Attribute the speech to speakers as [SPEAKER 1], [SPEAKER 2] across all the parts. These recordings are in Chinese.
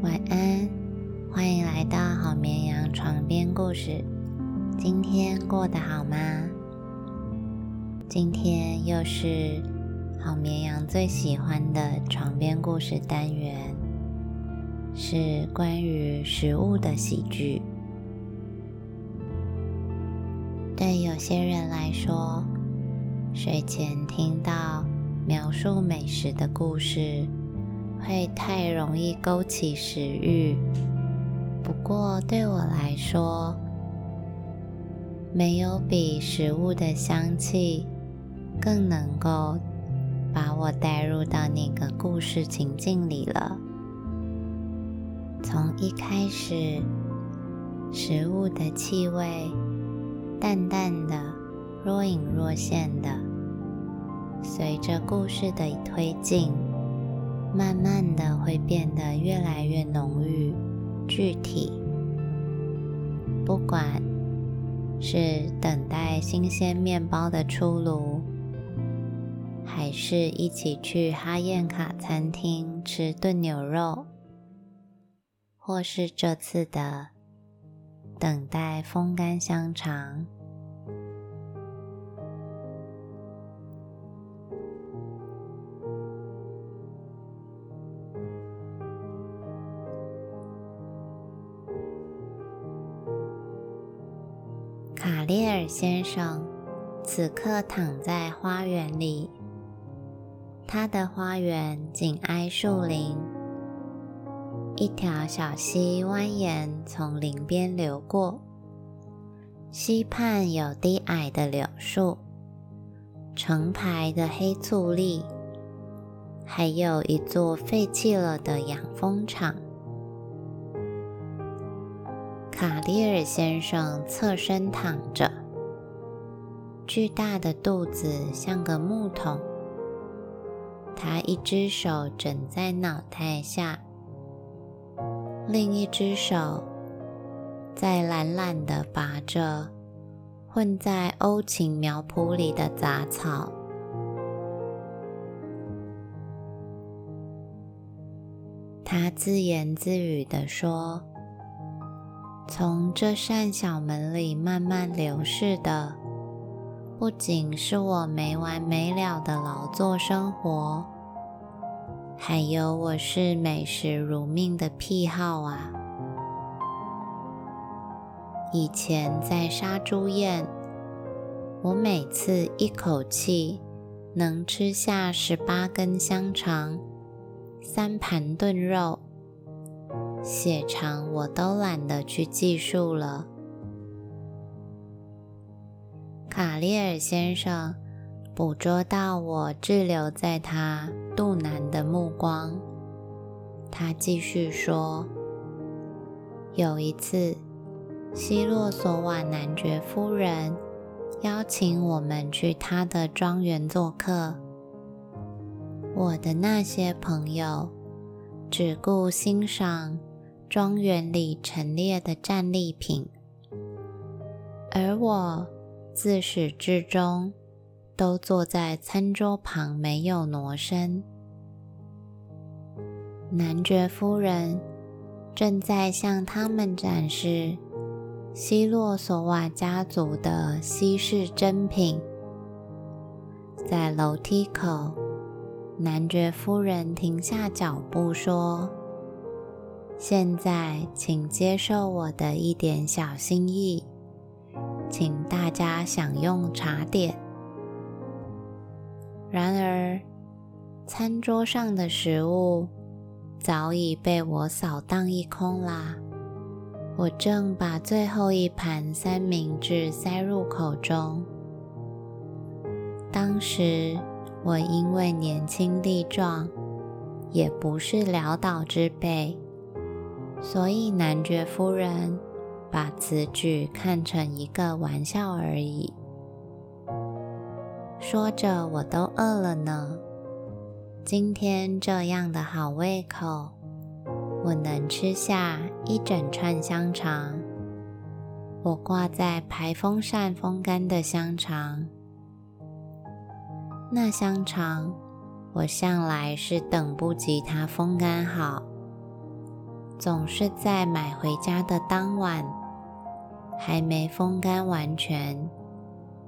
[SPEAKER 1] 晚安，欢迎来到好绵羊床边故事。今天过得好吗？今天又是好绵羊最喜欢的床边故事单元，是关于食物的喜剧。对有些人来说，睡前听到描述美食的故事。会太容易勾起食欲。不过对我来说，没有比食物的香气更能够把我带入到那个故事情境里了。从一开始，食物的气味淡淡的、若隐若现的，随着故事的推进。慢慢的会变得越来越浓郁、具体。不管是等待新鲜面包的出炉，还是一起去哈宴卡餐厅吃炖牛肉，或是这次的等待风干香肠。卡列尔先生此刻躺在花园里，他的花园紧挨树林，一条小溪蜿蜒从林边流过，溪畔有低矮的柳树，成排的黑醋栗，还有一座废弃了的养蜂场。卡利尔先生侧身躺着，巨大的肚子像个木桶。他一只手枕在脑袋下，另一只手在懒懒地拔着混在欧芹苗圃里的杂草。他自言自语地说。从这扇小门里慢慢流逝的，不仅是我没完没了的劳作生活，还有我视美食如命的癖好啊！以前在杀猪宴，我每次一口气能吃下十八根香肠，三盘炖肉。血肠我都懒得去计数了。卡列尔先生捕捉到我滞留在他肚腩的目光，他继续说：“有一次，希洛索瓦男爵夫人邀请我们去他的庄园做客，我的那些朋友只顾欣赏。”庄园里陈列的战利品，而我自始至终都坐在餐桌旁，没有挪身。男爵夫人正在向他们展示希洛索瓦家族的稀世珍品。在楼梯口，男爵夫人停下脚步说。现在，请接受我的一点小心意，请大家享用茶点。然而，餐桌上的食物早已被我扫荡一空啦。我正把最后一盘三明治塞入口中。当时，我因为年轻力壮，也不是潦倒之辈。所以，男爵夫人把此举看成一个玩笑而已。说着，我都饿了呢。今天这样的好胃口，我能吃下一整串香肠。我挂在排风扇风干的香肠，那香肠我向来是等不及它风干好。总是在买回家的当晚，还没风干完全，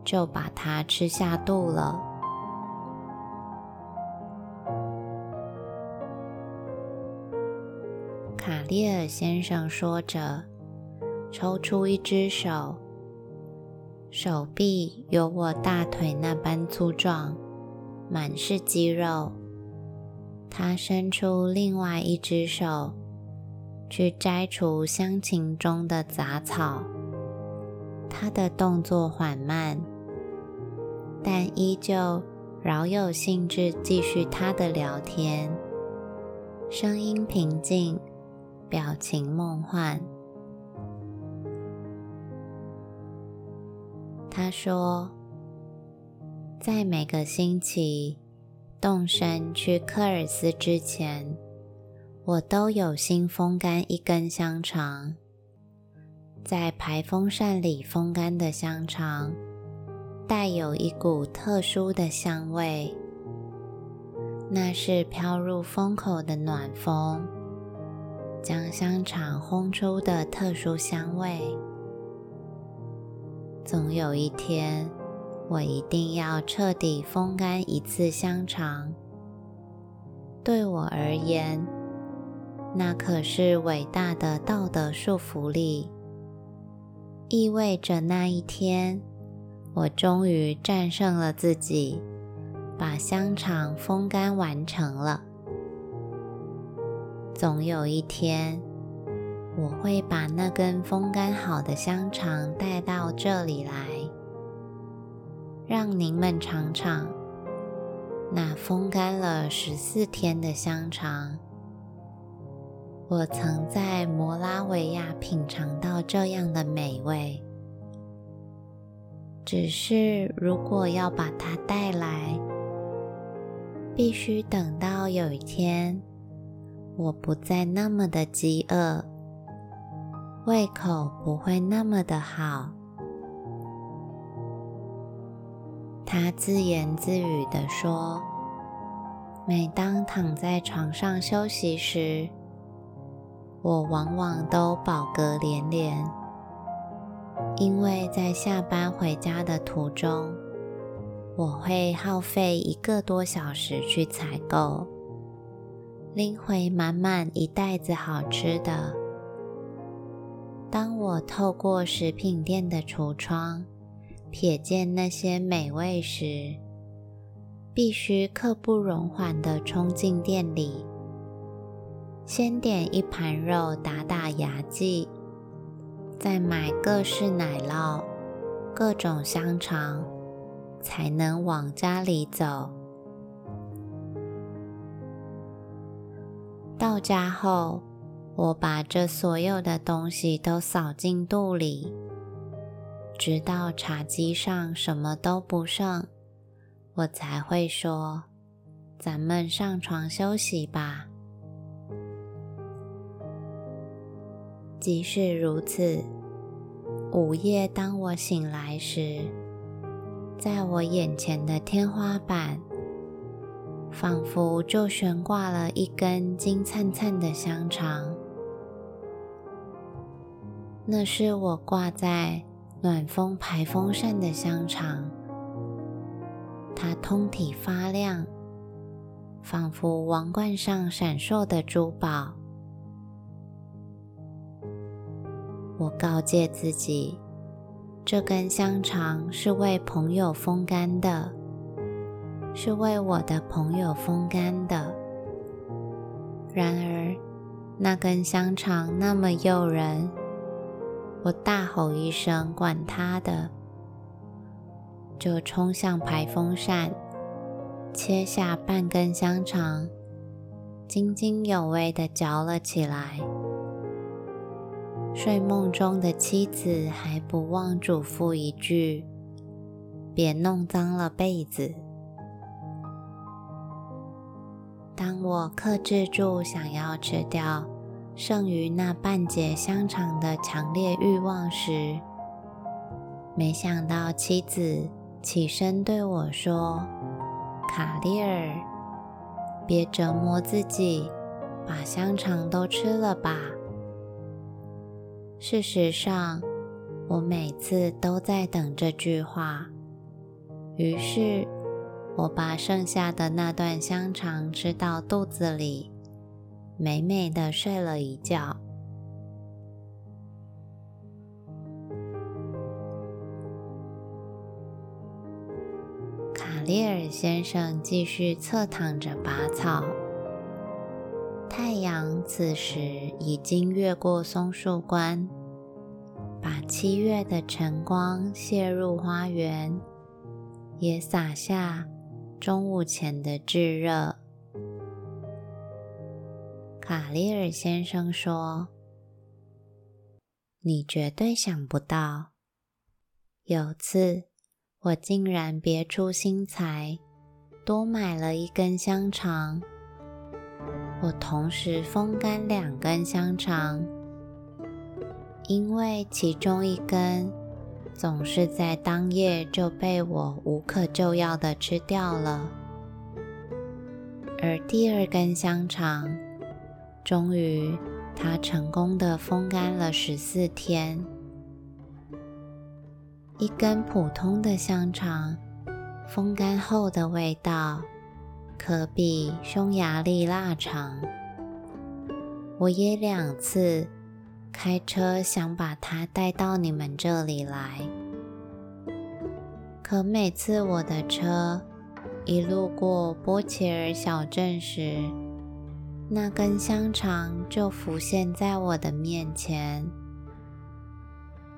[SPEAKER 1] 就把它吃下肚了。卡列尔先生说着，抽出一只手，手臂有我大腿那般粗壮，满是肌肉。他伸出另外一只手，去摘除香芹中的杂草。他的动作缓慢，但依旧饶有兴致，继续他的聊天，声音平静，表情梦幻。他说：“在每个星期。”动身去科尔斯之前，我都有心风干一根香肠。在排风扇里风干的香肠，带有一股特殊的香味，那是飘入风口的暖风将香肠烘出的特殊香味。总有一天。我一定要彻底风干一次香肠。对我而言，那可是伟大的道德束缚力，意味着那一天，我终于战胜了自己，把香肠风干完成了。总有一天，我会把那根风干好的香肠带到这里来。让您们尝尝那风干了十四天的香肠。我曾在摩拉维亚品尝到这样的美味，只是如果要把它带来，必须等到有一天我不再那么的饥饿，胃口不会那么的好。他自言自语的说：“每当躺在床上休息时，我往往都饱嗝连连，因为在下班回家的途中，我会耗费一个多小时去采购，拎回满满一袋子好吃的。当我透过食品店的橱窗。”瞥见那些美味时，必须刻不容缓地冲进店里，先点一盘肉打打牙祭，再买各式奶酪、各种香肠，才能往家里走。到家后，我把这所有的东西都扫进肚里。直到茶几上什么都不剩，我才会说：“咱们上床休息吧。”即使如此，午夜当我醒来时，在我眼前的天花板，仿佛就悬挂了一根金灿灿的香肠。那是我挂在。暖风排风扇的香肠，它通体发亮，仿佛王冠上闪烁的珠宝。我告诫自己，这根香肠是为朋友风干的，是为我的朋友风干的。然而，那根香肠那么诱人。我大吼一声：“管他的！”就冲向排风扇，切下半根香肠，津津有味地嚼了起来。睡梦中的妻子还不忘嘱咐一句：“别弄脏了被子。”当我克制住想要吃掉。剩余那半截香肠的强烈欲望时，没想到妻子起身对我说：“卡利尔，别折磨自己，把香肠都吃了吧。”事实上，我每次都在等这句话。于是，我把剩下的那段香肠吃到肚子里，美美的睡了一觉。卡利尔先生继续侧躺着拔草。太阳此时已经越过松树关，把七月的晨光泻入花园，也洒下中午前的炙热。卡利尔先生说：“你绝对想不到，有次我竟然别出心裁，多买了一根香肠。”我同时风干两根香肠，因为其中一根总是在当夜就被我无可救药的吃掉了，而第二根香肠，终于它成功的风干了十四天。一根普通的香肠，风干后的味道。可比匈牙利腊肠。我也两次开车想把它带到你们这里来，可每次我的车一路过波切尔小镇时，那根香肠就浮现在我的面前。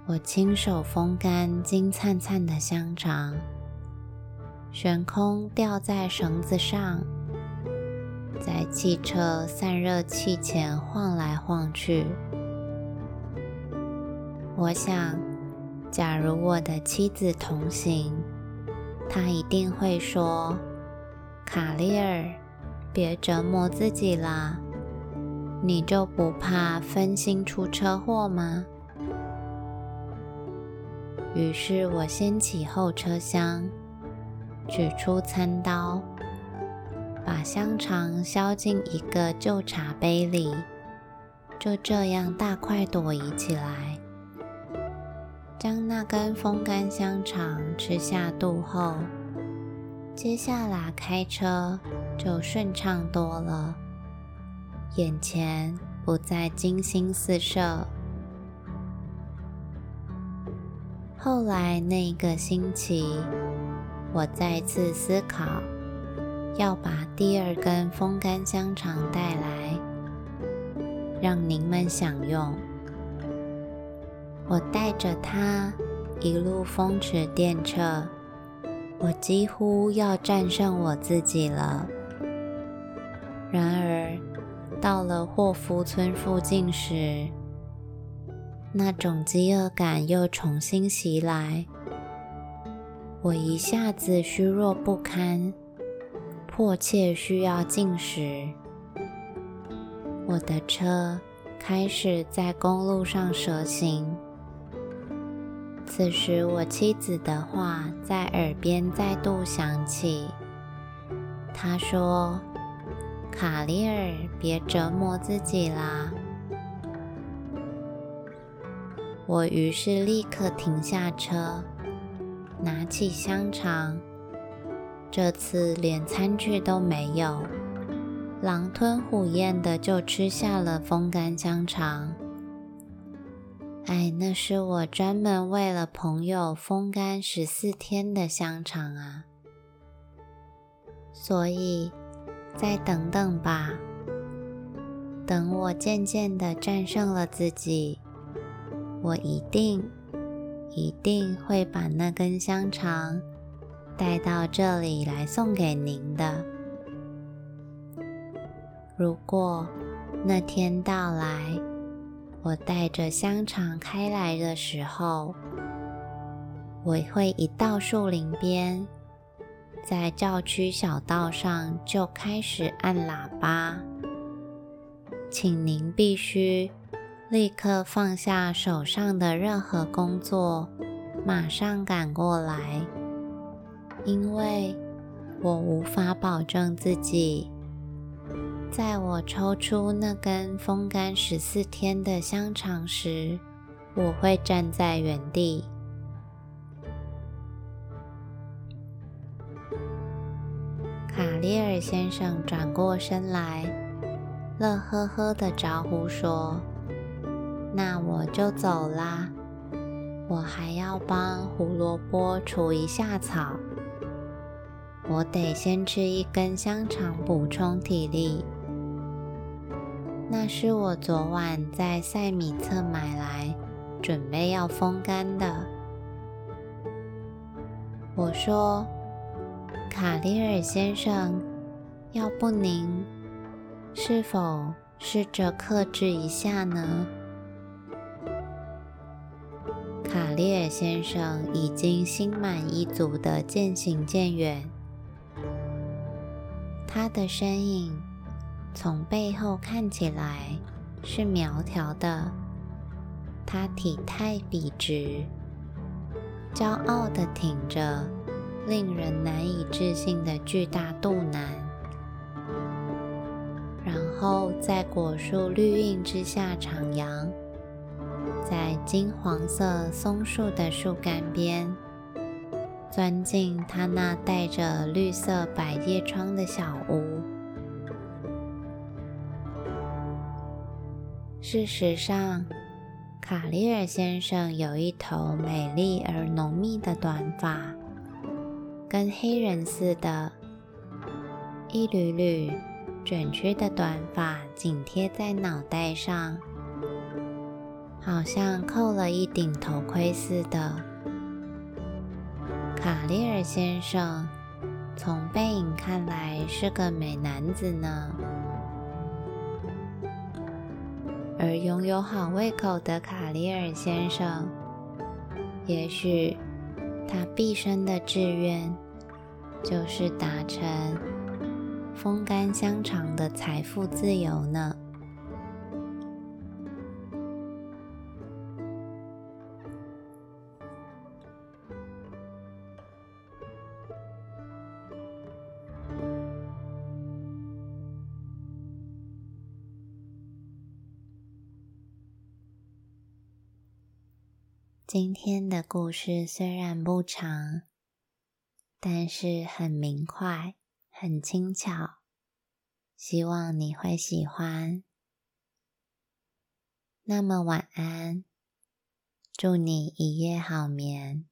[SPEAKER 1] 我亲手风干金灿灿的香肠。悬空吊在绳子上，在汽车散热器前晃来晃去。我想，假如我的妻子同行，她一定会说：“卡利尔，别折磨自己啦，你就不怕分心出车祸吗？”于是我掀起后车厢。取出餐刀，把香肠削进一个旧茶杯里，就这样大快朵颐起来。将那根风干香肠吃下肚后，接下来开车就顺畅多了，眼前不再金星四射。后来那个星期。我再次思考，要把第二根风干香肠带来，让您们享用。我带着它一路风驰电掣，我几乎要战胜我自己了。然而，到了霍夫村附近时，那种饥饿感又重新袭来。我一下子虚弱不堪，迫切需要进食。我的车开始在公路上蛇行。此时，我妻子的话在耳边再度响起。她说：“卡利尔，别折磨自己啦。”我于是立刻停下车。拿起香肠，这次连餐具都没有，狼吞虎咽的就吃下了风干香肠。哎，那是我专门为了朋友风干十四天的香肠啊！所以，再等等吧，等我渐渐的战胜了自己，我一定。一定会把那根香肠带到这里来送给您的。如果那天到来，我带着香肠开来的时候，我会一到树林边，在教区小道上就开始按喇叭，请您必须。立刻放下手上的任何工作，马上赶过来，因为我无法保证自己，在我抽出那根风干十四天的香肠时我会站在原地。卡列尔先生转过身来，乐呵呵的招呼说：“那我就走啦，我还要帮胡萝卜除一下草。我得先吃一根香肠补充体力。那是我昨晚在塞米特买来，准备要风干的。”我说。卡利尔先生，要不您是否试着克制一下呢？列尔先生已经心满意足的渐行渐远，他的身影从背后看起来是苗条的，他体态笔直，骄傲的挺着。令人难以置信的巨大肚腩，然后在果树绿荫之下徜徉，在金黄色松树的树干边，钻进他那带着绿色百叶窗的小屋。事实上，卡利尔先生有一头美丽而浓密的短发。跟黑人似的，一缕缕卷曲的短发紧贴在脑袋上，好像扣了一顶头盔似的。卡利尔先生从背影看来是个美男子呢，而拥有好胃口的卡利尔先生，也许。他毕生的志愿就是达成风干香肠的财富自由呢。今天的故事虽然不长，但是很明快、很轻巧，希望你会喜欢。那么晚安，祝你一夜好眠。